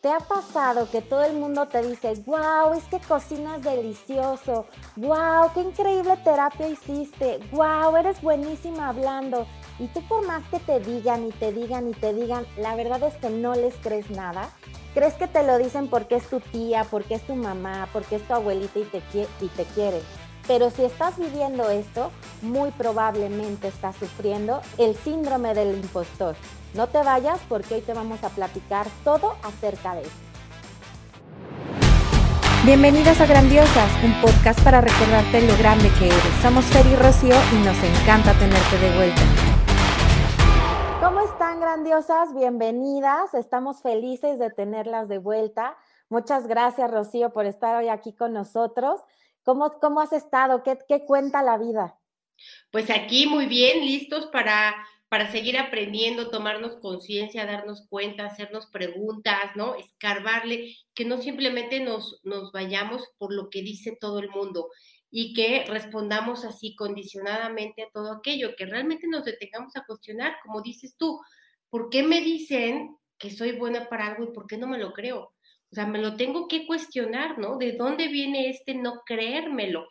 ¿Te ha pasado que todo el mundo te dice, wow, es que cocinas delicioso, wow, qué increíble terapia hiciste, wow, eres buenísima hablando? Y tú por más que te digan y te digan y te digan, la verdad es que no les crees nada. ¿Crees que te lo dicen porque es tu tía, porque es tu mamá, porque es tu abuelita y te, y te quiere? Pero si estás viviendo esto, muy probablemente estás sufriendo el síndrome del impostor. No te vayas porque hoy te vamos a platicar todo acerca de esto. Bienvenidas a Grandiosas, un podcast para recordarte lo grande que eres. Somos Fer y Rocío y nos encanta tenerte de vuelta. ¿Cómo están grandiosas? Bienvenidas. Estamos felices de tenerlas de vuelta. Muchas gracias, Rocío, por estar hoy aquí con nosotros. ¿Cómo, cómo has estado? ¿Qué, ¿Qué cuenta la vida? Pues aquí muy bien, listos para para seguir aprendiendo, tomarnos conciencia, darnos cuenta, hacernos preguntas, ¿no? Escarbarle, que no simplemente nos, nos vayamos por lo que dice todo el mundo y que respondamos así condicionadamente a todo aquello, que realmente nos detengamos a cuestionar, como dices tú, ¿por qué me dicen que soy buena para algo y por qué no me lo creo? O sea, me lo tengo que cuestionar, ¿no? ¿De dónde viene este no creérmelo?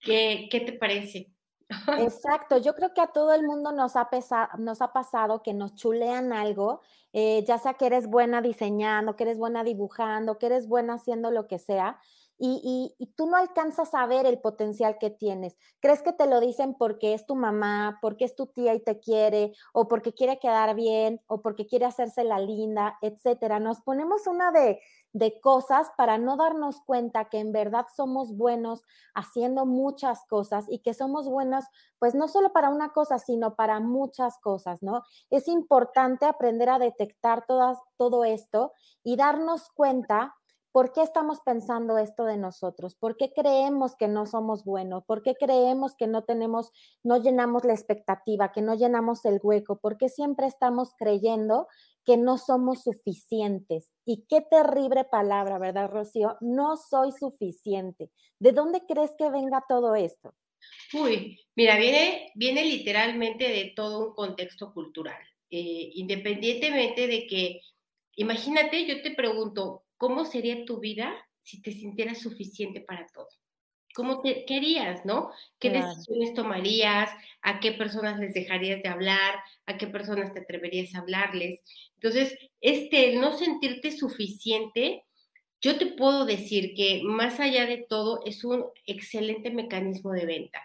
¿Qué, qué te parece? Exacto, yo creo que a todo el mundo nos ha, nos ha pasado que nos chulean algo, eh, ya sea que eres buena diseñando, que eres buena dibujando, que eres buena haciendo lo que sea, y, tú no alcanzas a ver el potencial que tienes. Crees que te lo dicen porque es tu mamá, porque es tu tía y te quiere, o porque quiere quedar bien, o porque quiere hacerse la linda, etcétera. Nos ponemos una de, de cosas para no darnos cuenta que en verdad somos buenos haciendo muchas cosas y que somos buenos, pues no solo para una cosa, sino para muchas cosas, ¿no? Es importante aprender a detectar todas, todo esto y darnos cuenta ¿Por qué estamos pensando esto de nosotros? ¿Por qué creemos que no somos buenos? ¿Por qué creemos que no tenemos, no llenamos la expectativa, que no llenamos el hueco? ¿Por qué siempre estamos creyendo que no somos suficientes? Y qué terrible palabra, ¿verdad, Rocío? No soy suficiente. ¿De dónde crees que venga todo esto? Uy, mira, viene, viene literalmente de todo un contexto cultural. Eh, independientemente de que, imagínate, yo te pregunto, ¿cómo sería tu vida si te sintieras suficiente para todo? ¿Cómo te querías, no? ¿Qué decisiones tomarías? ¿A qué personas les dejarías de hablar? ¿A qué personas te atreverías a hablarles? Entonces, este, no sentirte suficiente, yo te puedo decir que más allá de todo es un excelente mecanismo de venta.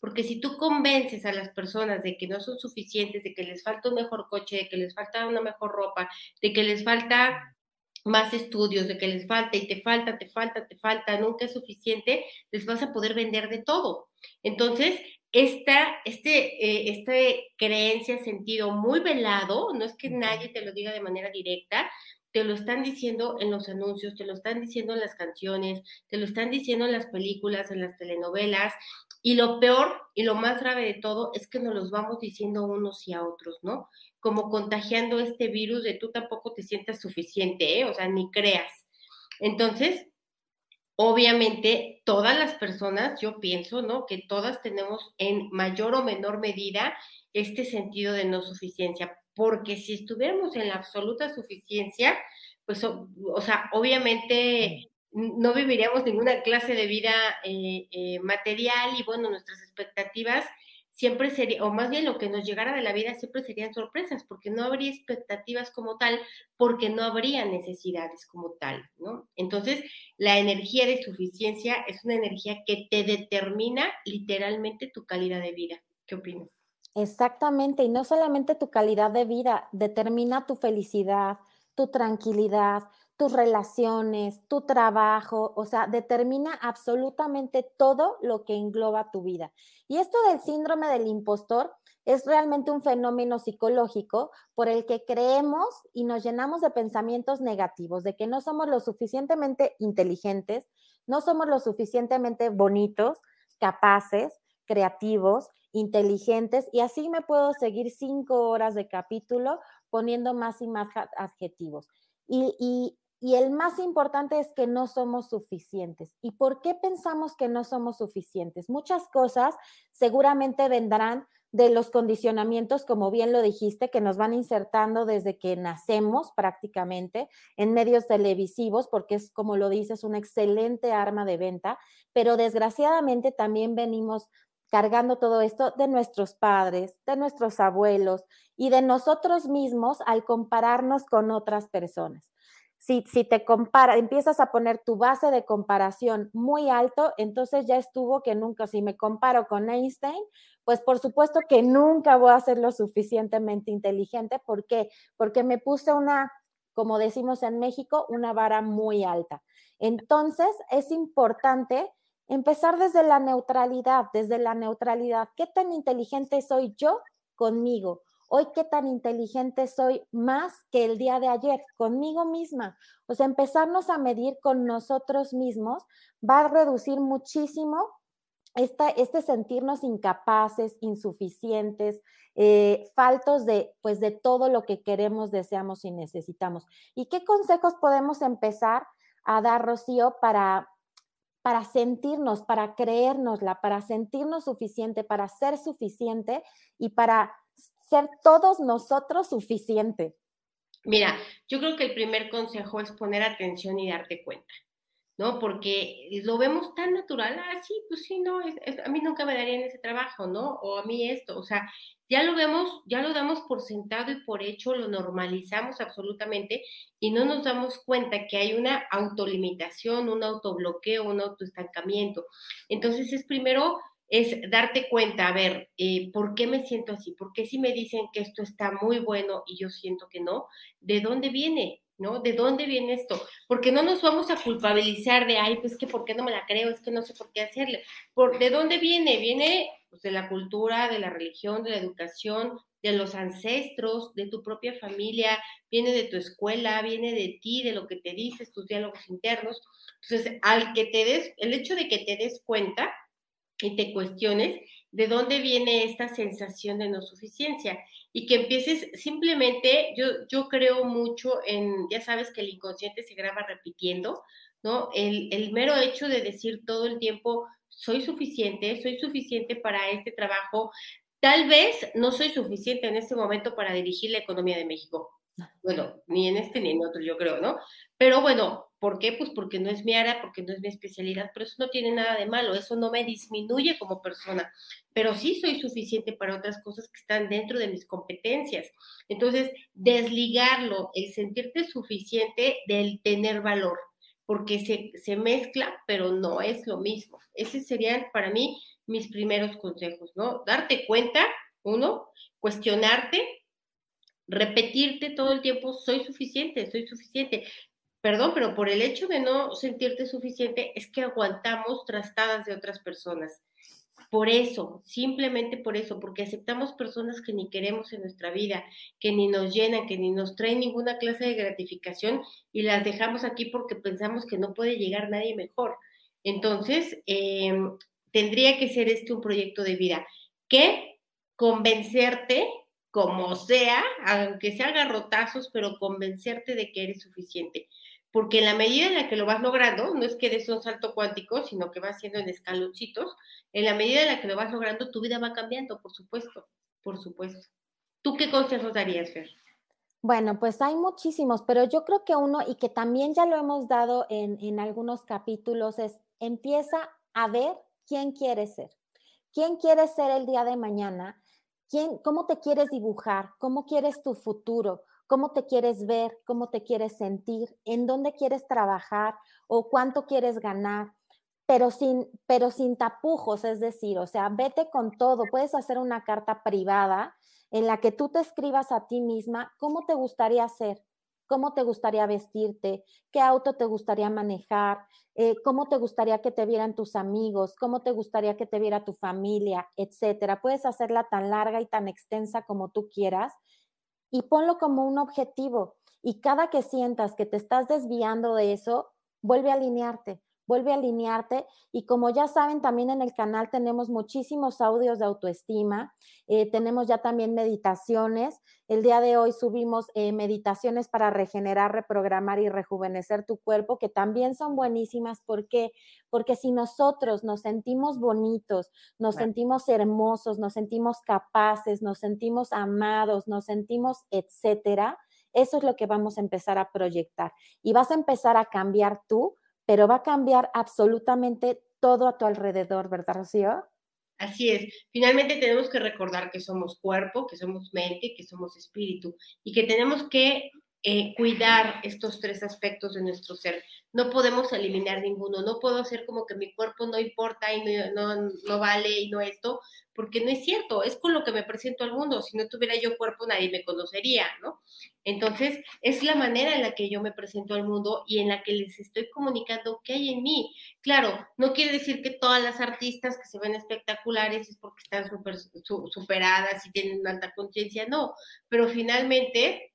Porque si tú convences a las personas de que no son suficientes, de que les falta un mejor coche, de que les falta una mejor ropa, de que les falta más estudios, de que les falta y te falta, te falta, te falta, nunca es suficiente, les vas a poder vender de todo. Entonces, esta este, eh, este creencia, sentido muy velado, no es que nadie te lo diga de manera directa, te lo están diciendo en los anuncios, te lo están diciendo en las canciones, te lo están diciendo en las películas, en las telenovelas, y lo peor y lo más grave de todo es que nos los vamos diciendo unos y a otros, ¿no? como contagiando este virus de tú tampoco te sientas suficiente, ¿eh? o sea, ni creas. Entonces, obviamente, todas las personas, yo pienso, ¿no? Que todas tenemos en mayor o menor medida este sentido de no suficiencia, porque si estuviéramos en la absoluta suficiencia, pues, o, sea, obviamente no viviríamos ninguna clase de vida eh, eh, material y bueno, nuestras expectativas siempre sería, o más bien lo que nos llegara de la vida siempre serían sorpresas, porque no habría expectativas como tal, porque no habría necesidades como tal, ¿no? Entonces, la energía de suficiencia es una energía que te determina literalmente tu calidad de vida. ¿Qué opinas? Exactamente, y no solamente tu calidad de vida, determina tu felicidad, tu tranquilidad, tus relaciones, tu trabajo, o sea, determina absolutamente todo lo que engloba tu vida. Y esto del síndrome del impostor es realmente un fenómeno psicológico por el que creemos y nos llenamos de pensamientos negativos, de que no somos lo suficientemente inteligentes, no somos lo suficientemente bonitos, capaces, creativos, inteligentes, y así me puedo seguir cinco horas de capítulo poniendo más y más adjetivos. Y, y, y el más importante es que no somos suficientes. ¿Y por qué pensamos que no somos suficientes? Muchas cosas seguramente vendrán de los condicionamientos, como bien lo dijiste, que nos van insertando desde que nacemos prácticamente en medios televisivos, porque es, como lo dices, una excelente arma de venta, pero desgraciadamente también venimos cargando todo esto de nuestros padres, de nuestros abuelos y de nosotros mismos al compararnos con otras personas. Si, te compara, empiezas a poner tu base de comparación muy alto, entonces ya estuvo que nunca, si me comparo con Einstein, pues por supuesto que nunca voy a ser lo suficientemente inteligente. ¿Por qué? Porque me puse una, como decimos en México, una vara muy alta. Entonces es importante empezar desde la neutralidad, desde la neutralidad. ¿Qué tan inteligente soy yo conmigo? Hoy, ¿qué tan inteligente soy más que el día de ayer conmigo misma? O sea, empezarnos a medir con nosotros mismos va a reducir muchísimo este sentirnos incapaces, insuficientes, eh, faltos de, pues, de todo lo que queremos, deseamos y necesitamos. ¿Y qué consejos podemos empezar a dar, Rocío, para para sentirnos, para creérnosla, para sentirnos suficiente, para ser suficiente y para ser todos nosotros suficiente. Mira, yo creo que el primer consejo es poner atención y darte cuenta. ¿no? Porque lo vemos tan natural, ah, sí, pues sí, no, a mí nunca me darían ese trabajo, ¿no? O a mí esto, o sea, ya lo vemos, ya lo damos por sentado y por hecho, lo normalizamos absolutamente y no nos damos cuenta que hay una autolimitación, un autobloqueo, un autoestancamiento. Entonces es primero es darte cuenta, a ver, eh, ¿por qué me siento así? ¿Por qué si me dicen que esto está muy bueno y yo siento que no? ¿De dónde viene? ¿no? ¿De dónde viene esto? Porque no nos vamos a culpabilizar de, ay, pues que por qué no me la creo, es que no sé por qué hacerle. ¿Por, ¿De dónde viene? Viene pues, de la cultura, de la religión, de la educación, de los ancestros, de tu propia familia, viene de tu escuela, viene de ti, de lo que te dices, tus diálogos internos. Entonces, al que te des, el hecho de que te des cuenta y te cuestiones, de dónde viene esta sensación de no suficiencia y que empieces simplemente, yo, yo creo mucho en, ya sabes que el inconsciente se graba repitiendo, ¿no? El, el mero hecho de decir todo el tiempo, soy suficiente, soy suficiente para este trabajo, tal vez no soy suficiente en este momento para dirigir la economía de México. Bueno, ni en este ni en otro, yo creo, ¿no? Pero bueno, ¿Por qué? Pues porque no es mi área, porque no es mi especialidad, pero eso no tiene nada de malo, eso no me disminuye como persona, pero sí soy suficiente para otras cosas que están dentro de mis competencias. Entonces, desligarlo, el sentirte suficiente del tener valor, porque se, se mezcla, pero no es lo mismo. Ese serían para mí mis primeros consejos, ¿no? Darte cuenta, uno, cuestionarte, repetirte todo el tiempo, soy suficiente, soy suficiente perdón, pero por el hecho de no sentirte suficiente es que aguantamos trastadas de otras personas. Por eso, simplemente por eso, porque aceptamos personas que ni queremos en nuestra vida, que ni nos llenan, que ni nos traen ninguna clase de gratificación y las dejamos aquí porque pensamos que no puede llegar nadie mejor. Entonces, em, tendría que ser este un proyecto de vida que convencerte como sea, aunque se haga rotazos, pero convencerte de que eres suficiente porque en la medida en la que lo vas logrando, no es que des un salto cuántico, sino que vas siendo en escaloncitos, en la medida en la que lo vas logrando, tu vida va cambiando, por supuesto, por supuesto. ¿Tú qué consejos darías, Fer? Bueno, pues hay muchísimos, pero yo creo que uno, y que también ya lo hemos dado en, en algunos capítulos, es empieza a ver quién quieres ser. ¿Quién quieres ser el día de mañana? ¿Quién, ¿Cómo te quieres dibujar? ¿Cómo quieres tu futuro? cómo te quieres ver, cómo te quieres sentir, en dónde quieres trabajar o cuánto quieres ganar, pero sin, pero sin tapujos, es decir, o sea, vete con todo. Puedes hacer una carta privada en la que tú te escribas a ti misma cómo te gustaría ser, cómo te gustaría vestirte, qué auto te gustaría manejar, eh, cómo te gustaría que te vieran tus amigos, cómo te gustaría que te viera tu familia, etcétera. Puedes hacerla tan larga y tan extensa como tú quieras y ponlo como un objetivo. Y cada que sientas que te estás desviando de eso, vuelve a alinearte, vuelve a alinearte y como ya saben, también en el canal tenemos muchísimos audios de autoestima, eh, tenemos ya también meditaciones. El día de hoy subimos eh, meditaciones para regenerar, reprogramar y rejuvenecer tu cuerpo, que también son buenísimas. ¿Por qué? Porque si nosotros nos sentimos bonitos, nos sentimos hermosos, nos sentimos capaces, nos sentimos amados, nos sentimos, etcétera, eso es lo que vamos a empezar a proyectar. Y vas a empezar a cambiar tú pero va a cambiar absolutamente todo a tu alrededor, ¿verdad, Rocío? Así es. Finalmente tenemos que recordar que somos cuerpo, que somos mente, que somos espíritu y que tenemos que eh, cuidar estos tres aspectos de nuestro ser. No podemos eliminar ninguno. No puedo hacer como que mi cuerpo no importa y no, no, no vale y no esto, porque no es cierto, es con lo que me presento al mundo. Si no tuviera yo cuerpo, nadie me conocería, ¿no? Entonces, es la manera en la que yo me presento al mundo y en la que les estoy comunicando qué hay en mí. Claro, no quiere decir que todas las artistas que se ven espectaculares es porque están super, superadas y tienen alta conciencia, no, pero finalmente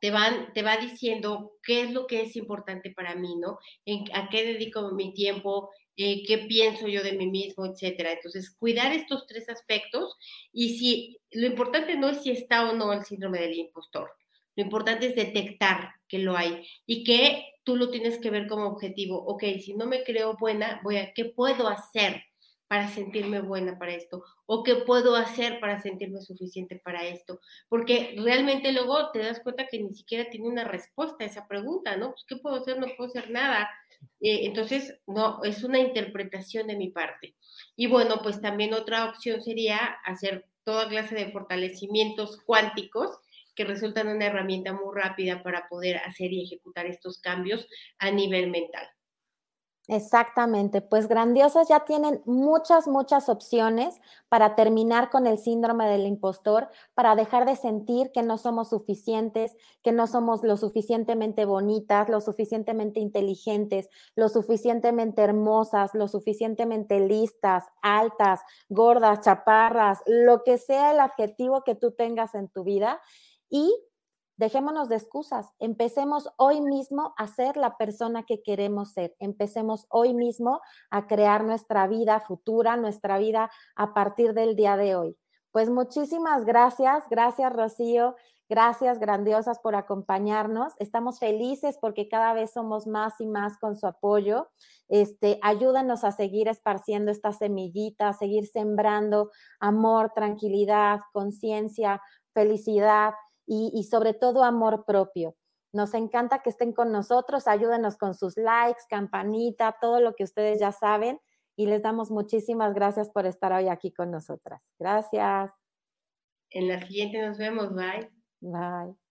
te, van, te va diciendo qué es lo que es importante para mí, ¿no? En, a qué dedico mi tiempo, eh, qué pienso yo de mí mismo, etcétera. Entonces, cuidar estos tres aspectos y si lo importante no es si está o no el síndrome del impostor. Lo importante es detectar que lo hay y que tú lo tienes que ver como objetivo. Ok, si no me creo buena, voy a, ¿qué puedo hacer para sentirme buena para esto? ¿O qué puedo hacer para sentirme suficiente para esto? Porque realmente luego te das cuenta que ni siquiera tiene una respuesta a esa pregunta, ¿no? Pues, ¿qué puedo hacer? No puedo hacer nada. Eh, entonces, no, es una interpretación de mi parte. Y bueno, pues también otra opción sería hacer toda clase de fortalecimientos cuánticos que resultan una herramienta muy rápida para poder hacer y ejecutar estos cambios a nivel mental. Exactamente, pues grandiosas ya tienen muchas, muchas opciones para terminar con el síndrome del impostor, para dejar de sentir que no somos suficientes, que no somos lo suficientemente bonitas, lo suficientemente inteligentes, lo suficientemente hermosas, lo suficientemente listas, altas, gordas, chaparras, lo que sea el adjetivo que tú tengas en tu vida. Y Dejémonos de excusas, empecemos hoy mismo a ser la persona que queremos ser, empecemos hoy mismo a crear nuestra vida futura, nuestra vida a partir del día de hoy. Pues muchísimas gracias, gracias Rocío, gracias grandiosas por acompañarnos. Estamos felices porque cada vez somos más y más con su apoyo. Este, ayúdanos a seguir esparciendo esta semillita, a seguir sembrando amor, tranquilidad, conciencia, felicidad y, sobre todo amor propio. Nos encanta que estén con nosotros, ayúdenos con sus likes, campanita, todo lo que ustedes ya saben y les damos muchísimas gracias por estar hoy aquí con nosotras. Gracias. En la siguiente nos vemos, bye. Bye.